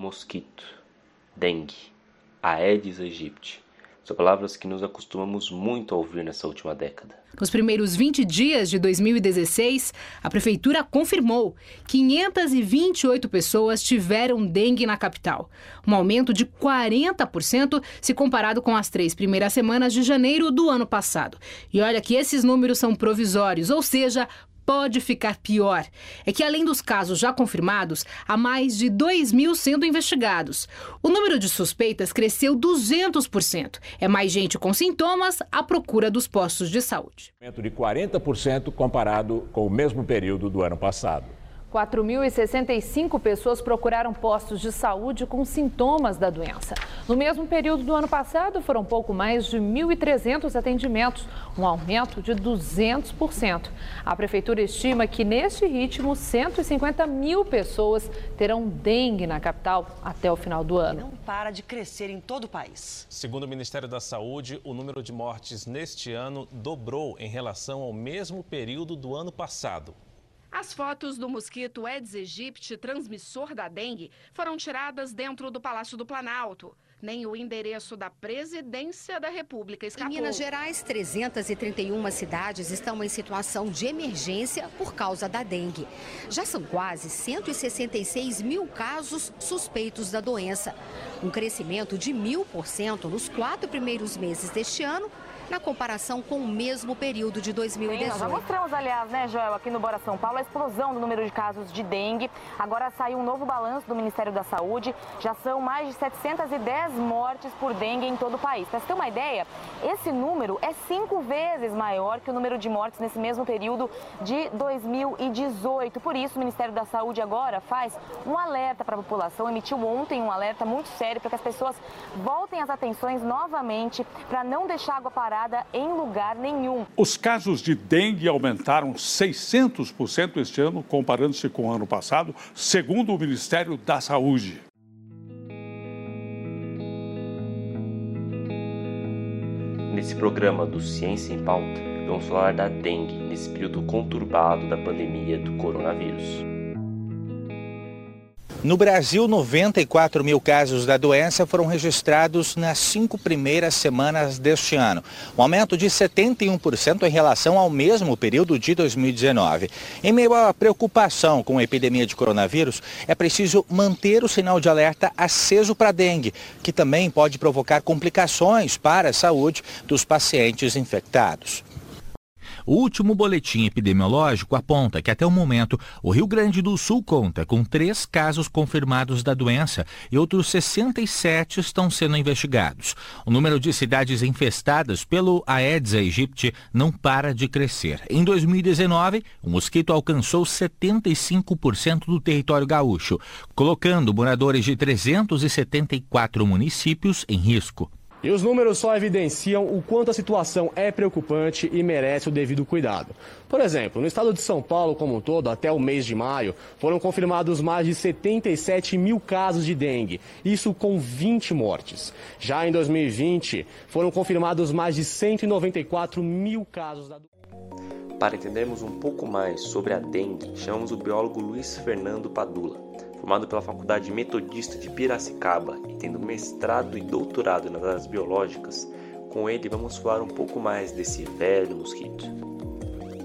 mosquito, dengue, Aedes aegypti. São palavras que nos acostumamos muito a ouvir nessa última década. Nos primeiros 20 dias de 2016, a Prefeitura confirmou 528 pessoas tiveram dengue na capital, um aumento de 40% se comparado com as três primeiras semanas de janeiro do ano passado. E olha que esses números são provisórios, ou seja, pode ficar pior é que, além dos casos já confirmados, há mais de 2 mil sendo investigados. O número de suspeitas cresceu 200%. É mais gente com sintomas à procura dos postos de saúde. Aumento de 40% comparado com o mesmo período do ano passado. 4.065 pessoas procuraram postos de saúde com sintomas da doença. No mesmo período do ano passado, foram pouco mais de 1.300 atendimentos, um aumento de 200%. A Prefeitura estima que, neste ritmo, 150 mil pessoas terão dengue na capital até o final do ano. Não para de crescer em todo o país. Segundo o Ministério da Saúde, o número de mortes neste ano dobrou em relação ao mesmo período do ano passado. As fotos do mosquito Aedes aegypti, transmissor da dengue, foram tiradas dentro do Palácio do Planalto. Nem o endereço da presidência da República escapou. Em Minas Gerais, 331 cidades estão em situação de emergência por causa da dengue. Já são quase 166 mil casos suspeitos da doença. Um crescimento de mil por cento nos quatro primeiros meses deste ano na comparação com o mesmo período de 2018. Sim, nós já mostramos, aliás, né, Joel, aqui no Bora São Paulo, a explosão do número de casos de dengue. Agora saiu um novo balanço do Ministério da Saúde. Já são mais de 710 mortes por dengue em todo o país. Para você ter uma ideia, esse número é cinco vezes maior que o número de mortes nesse mesmo período de 2018. Por isso, o Ministério da Saúde agora faz um alerta para a população, emitiu ontem um alerta muito sério para que as pessoas voltem as atenções novamente para não deixar água em lugar nenhum. Os casos de dengue aumentaram 600% este ano, comparando-se com o ano passado, segundo o Ministério da Saúde. Nesse programa do Ciência em Pauta, vamos falar da dengue nesse período conturbado da pandemia do coronavírus. No Brasil, 94 mil casos da doença foram registrados nas cinco primeiras semanas deste ano, um aumento de 71% em relação ao mesmo período de 2019. Em meio à preocupação com a epidemia de coronavírus, é preciso manter o sinal de alerta aceso para a dengue, que também pode provocar complicações para a saúde dos pacientes infectados. O último boletim epidemiológico aponta que até o momento o Rio Grande do Sul conta com três casos confirmados da doença e outros 67 estão sendo investigados. O número de cidades infestadas pelo Aedes aegypti não para de crescer. Em 2019, o mosquito alcançou 75% do território gaúcho, colocando moradores de 374 municípios em risco. E os números só evidenciam o quanto a situação é preocupante e merece o devido cuidado. Por exemplo, no estado de São Paulo como um todo, até o mês de maio, foram confirmados mais de 77 mil casos de dengue, isso com 20 mortes. Já em 2020, foram confirmados mais de 194 mil casos da Para entendermos um pouco mais sobre a dengue, chamamos o biólogo Luiz Fernando Padula formado pela Faculdade Metodista de Piracicaba e tendo mestrado e doutorado nas áreas biológicas, com ele vamos falar um pouco mais desse velho mosquito.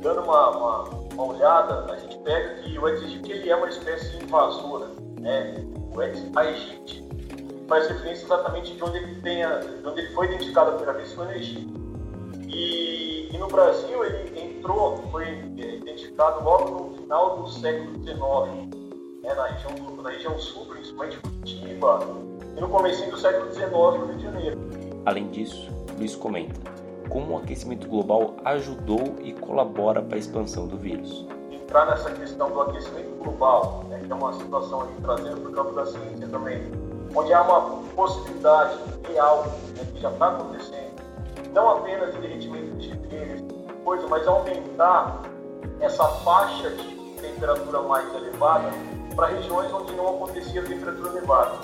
Dando uma, uma, uma olhada, a gente pega que o Aedes ele é uma espécie invasora. Né? O Aedes aegypti faz referência exatamente de onde ele, tenha, de onde ele foi identificado a primeira vez foi no Egito. E, e, no Brasil ele entrou, foi identificado logo no final do século XIX né, na, região do, na região sul, principalmente Curitiba, e no começo do século XIX no Rio de Janeiro. Além disso, Luiz comenta como o aquecimento global ajudou e colabora para a expansão do vírus. Entrar nessa questão do aquecimento global, né, que é uma situação aí trazendo para o campo da ciência também, onde há uma possibilidade real né, que já está acontecendo, não apenas de derretimento de geleiras, coisa, mas aumentar essa faixa de temperatura mais elevada para regiões onde não acontecia temperatura elevada.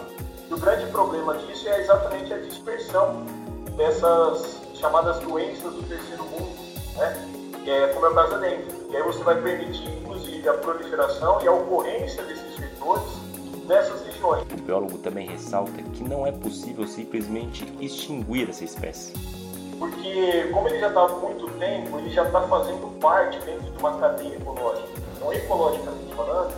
E o grande problema disso é exatamente a dispersão dessas chamadas doenças do terceiro mundo, né? é, como é o caso da dengue. E aí você vai permitir, inclusive, a proliferação e a ocorrência desses vetores nessas regiões. O biólogo também ressalta que não é possível simplesmente extinguir essa espécie. Porque, como ele já está há muito tempo, ele já está fazendo parte dentro de uma cadeia ecológica. Então, ecologicamente falando,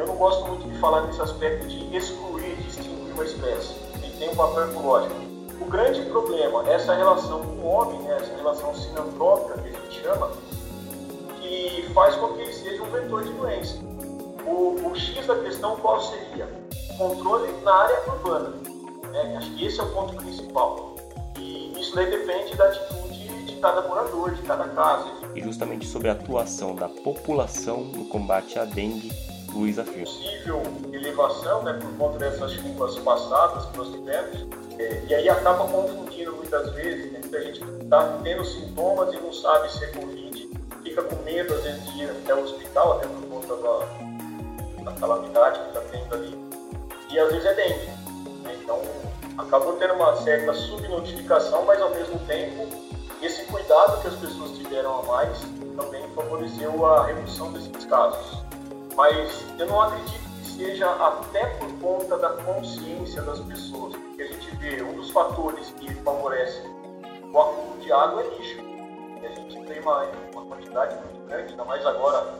eu não gosto muito de falar nesse aspecto de excluir, de extinguir uma espécie. Ele tem um papel ecológico. O grande problema essa relação com o homem, né, essa relação sinantrópica que a gente chama, que faz com que ele seja um vetor de doença. O, o X da questão qual seria? Controle na área urbana. Né? Acho que esse é o ponto principal. E isso daí depende da atitude de cada morador, de cada casa. E justamente sobre a atuação da população no combate à dengue, Luiz. Possível elevação, né, por conta dessas chuvas passadas que nós tivemos, é, e aí acaba confundindo muitas vezes, né, muita gente está tendo sintomas e não sabe se é Covid, fica com medo às vezes de ir até o hospital, até por conta da, da calamidade que está tendo ali, e às vezes é dengue. Né, então acabou tendo uma certa subnotificação, mas ao mesmo tempo esse cuidado que as pessoas tiveram a mais também favoreceu a redução desses casos. Mas eu não acredito que seja até por conta da consciência das pessoas, porque a gente vê um dos fatores que favorece o acúmulo de água é lixo. E a gente tem uma, uma quantidade muito grande, ainda mais agora,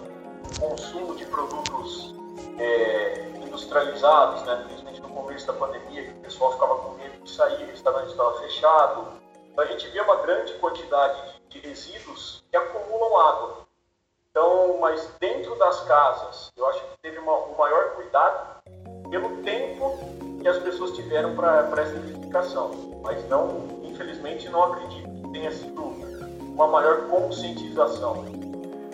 o consumo de produtos é, industrializados, né? principalmente no começo da pandemia, que o pessoal ficava com medo de sair, o restaurante estava fechado. Então a gente vê uma grande quantidade de, de resíduos que acumulam água. Mas dentro das casas, eu acho que teve uma, um maior cuidado pelo tempo que as pessoas tiveram para essa identificação. Mas não, infelizmente, não acredito que tenha sido uma maior conscientização.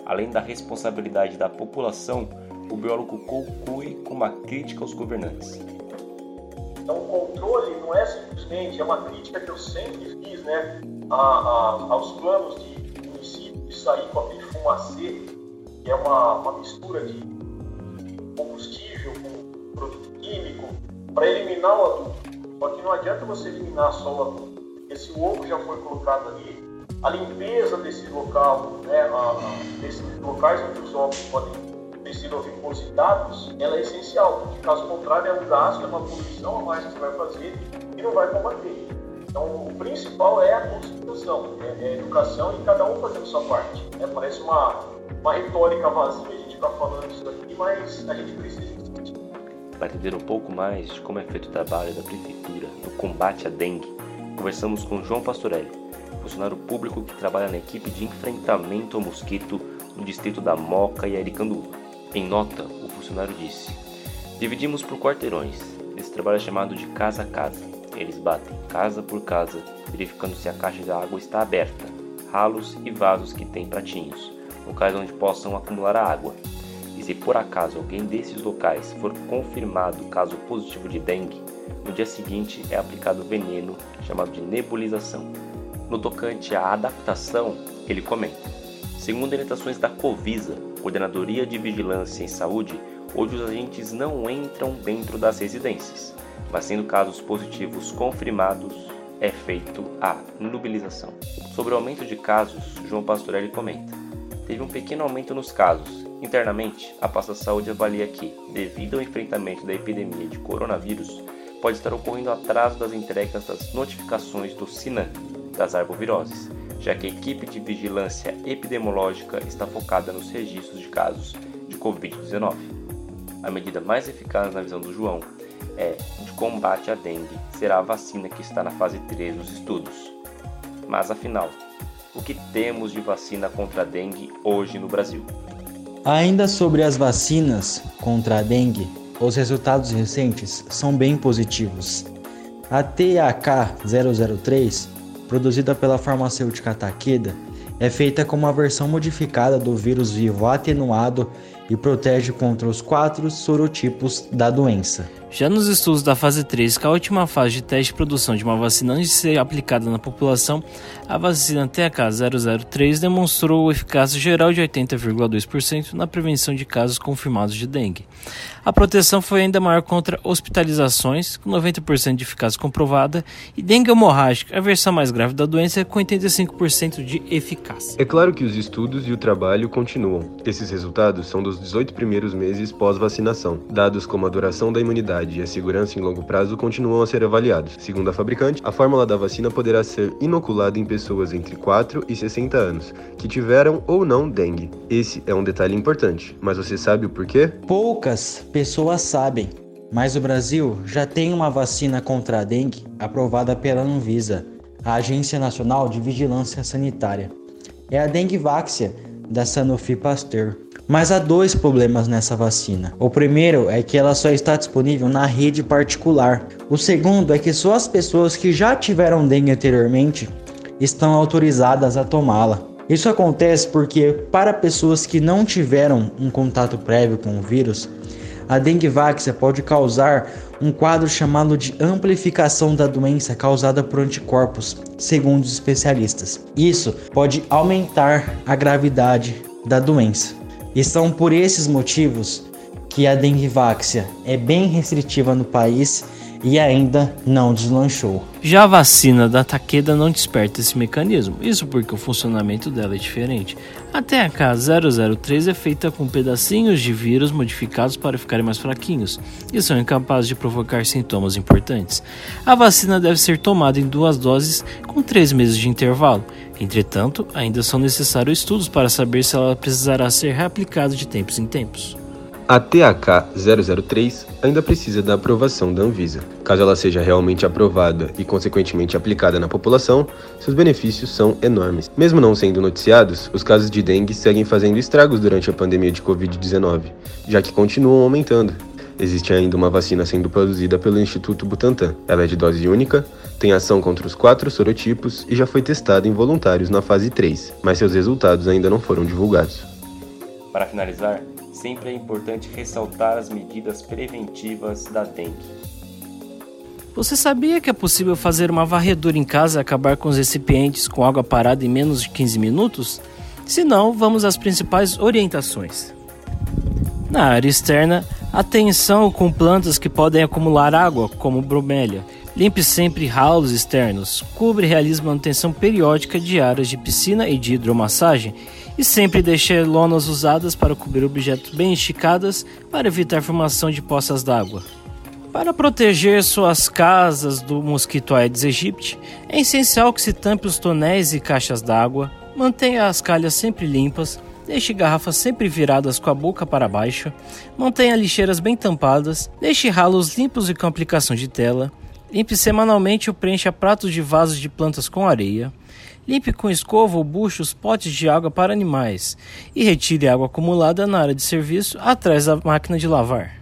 Além da responsabilidade da população, o biólogo conclui com uma crítica aos governantes. Então, o controle não é simplesmente, é uma crítica que eu sempre fiz né, a, a, aos planos de município de sair com aquele fumacê, que é uma, uma mistura de combustível com produto químico, para eliminar o adubo. Só que não adianta você eliminar só o adubo, porque se o ovo já foi colocado ali, a limpeza desse local, né, a, desses locais onde os ovos podem ter sido depositados, ela é essencial, porque caso contrário é um gasto, é uma poluição a mais que você vai fazer e não vai combater. Então, o principal é a conscientização, é, é a educação e cada um fazendo sua parte. É, parece uma, uma retórica vazia a gente ficar falando isso aqui, mas a gente precisa discutir. Para entender um pouco mais de como é feito o trabalho da Prefeitura no combate à dengue, conversamos com João Pastorelli, funcionário público que trabalha na equipe de enfrentamento ao mosquito no distrito da Moca e Aricanduva. Em nota, o funcionário disse: Dividimos por quarteirões. Esse trabalho é chamado de casa a casa. Eles batem casa por casa, verificando se a caixa de água está aberta, ralos e vasos que têm pratinhos, locais onde possam acumular a água. E se por acaso alguém desses locais for confirmado caso positivo de dengue, no dia seguinte é aplicado veneno chamado de nebulização. No tocante à adaptação, ele comenta: Segundo orientações da Covisa, Coordenadoria de Vigilância em Saúde, hoje os agentes não entram dentro das residências, mas sendo casos positivos confirmados, é feito a nubilização. Sobre o aumento de casos, João Pastorelli comenta: Teve um pequeno aumento nos casos. Internamente, a pasta saúde avalia que, devido ao enfrentamento da epidemia de coronavírus, pode estar ocorrendo atraso das entregas das notificações do SINAM, das arboviroses, já que a equipe de vigilância epidemiológica está focada nos registros de casos de Covid-19. A medida mais eficaz na visão do João é de combate à dengue será a vacina que está na fase 3 dos estudos. Mas afinal, o que temos de vacina contra a dengue hoje no Brasil? Ainda sobre as vacinas contra a dengue, os resultados recentes são bem positivos. A TAK-003, produzida pela farmacêutica Takeda, é feita com uma versão modificada do vírus vivo atenuado e protege contra os quatro sorotipos da doença. Já nos estudos da fase 3, que é a última fase de teste de produção de uma vacina antes de ser aplicada na população, a vacina TH003 demonstrou eficácia geral de 80,2% na prevenção de casos confirmados de dengue. A proteção foi ainda maior contra hospitalizações, com 90% de eficácia comprovada, e dengue hemorrágica, a versão mais grave da doença, com 85% de eficácia. É claro que os estudos e o trabalho continuam. Esses resultados são dos nos 18 primeiros meses pós-vacinação. Dados como a duração da imunidade e a segurança em longo prazo continuam a ser avaliados. Segundo a fabricante, a fórmula da vacina poderá ser inoculada em pessoas entre 4 e 60 anos, que tiveram ou não dengue. Esse é um detalhe importante, mas você sabe o porquê? Poucas pessoas sabem, mas o Brasil já tem uma vacina contra a dengue aprovada pela Anvisa, a Agência Nacional de Vigilância Sanitária. É a dengue váxia da Sanofi Pasteur. Mas há dois problemas nessa vacina. O primeiro é que ela só está disponível na rede particular. O segundo é que só as pessoas que já tiveram dengue anteriormente estão autorizadas a tomá-la. Isso acontece porque, para pessoas que não tiveram um contato prévio com o vírus, a dengue váxia pode causar um quadro chamado de amplificação da doença causada por anticorpos, segundo os especialistas. Isso pode aumentar a gravidade da doença. E são por esses motivos que a dengue váxia é bem restritiva no país e ainda não deslanchou. Já a vacina da Takeda não desperta esse mecanismo, isso porque o funcionamento dela é diferente. A K003 é feita com pedacinhos de vírus modificados para ficarem mais fraquinhos e são incapazes de provocar sintomas importantes. A vacina deve ser tomada em duas doses com três meses de intervalo. Entretanto, ainda são necessários estudos para saber se ela precisará ser reaplicada de tempos em tempos. A TAK-003 ainda precisa da aprovação da Anvisa. Caso ela seja realmente aprovada e, consequentemente, aplicada na população, seus benefícios são enormes. Mesmo não sendo noticiados, os casos de dengue seguem fazendo estragos durante a pandemia de Covid-19, já que continuam aumentando. Existe ainda uma vacina sendo produzida pelo Instituto Butantan. Ela é de dose única, tem ação contra os quatro sorotipos e já foi testada em voluntários na fase 3, mas seus resultados ainda não foram divulgados. Para finalizar, sempre é importante ressaltar as medidas preventivas da dengue. Você sabia que é possível fazer uma varredura em casa e acabar com os recipientes com água parada em menos de 15 minutos? Se não, vamos às principais orientações. Na área externa, atenção com plantas que podem acumular água, como bromélia. Limpe sempre ralos externos. Cubre e realize manutenção periódica de áreas de piscina e de hidromassagem. E sempre deixe lonas usadas para cobrir objetos bem esticadas para evitar formação de poças d'água. Para proteger suas casas do mosquito Aedes aegypti, é essencial que se tampe os tonéis e caixas d'água, mantenha as calhas sempre limpas, deixe garrafas sempre viradas com a boca para baixo, mantenha lixeiras bem tampadas, deixe ralos limpos e com aplicação de tela, limpe semanalmente ou preencha pratos de vasos de plantas com areia, Limpe com escova ou bucho os potes de água para animais e retire água acumulada na área de serviço atrás da máquina de lavar.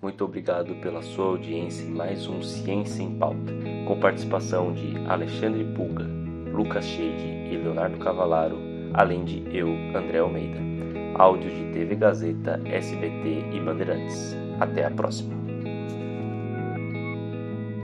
Muito obrigado pela sua audiência em mais um Ciência em Pauta, com participação de Alexandre Pulga, Lucas Cheide e Leonardo Cavalaro, além de eu, André Almeida. Áudios de TV Gazeta, SBT e Bandeirantes. Até a próxima.